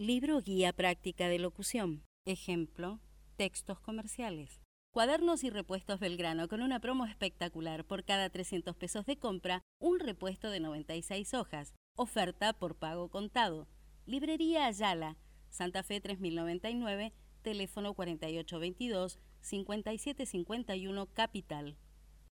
Libro Guía Práctica de Locución. Ejemplo, textos comerciales. Cuadernos y repuestos Belgrano con una promo espectacular. Por cada 300 pesos de compra, un repuesto de 96 hojas. Oferta por pago contado. Librería Ayala, Santa Fe 3099, teléfono 4822 5751 Capital.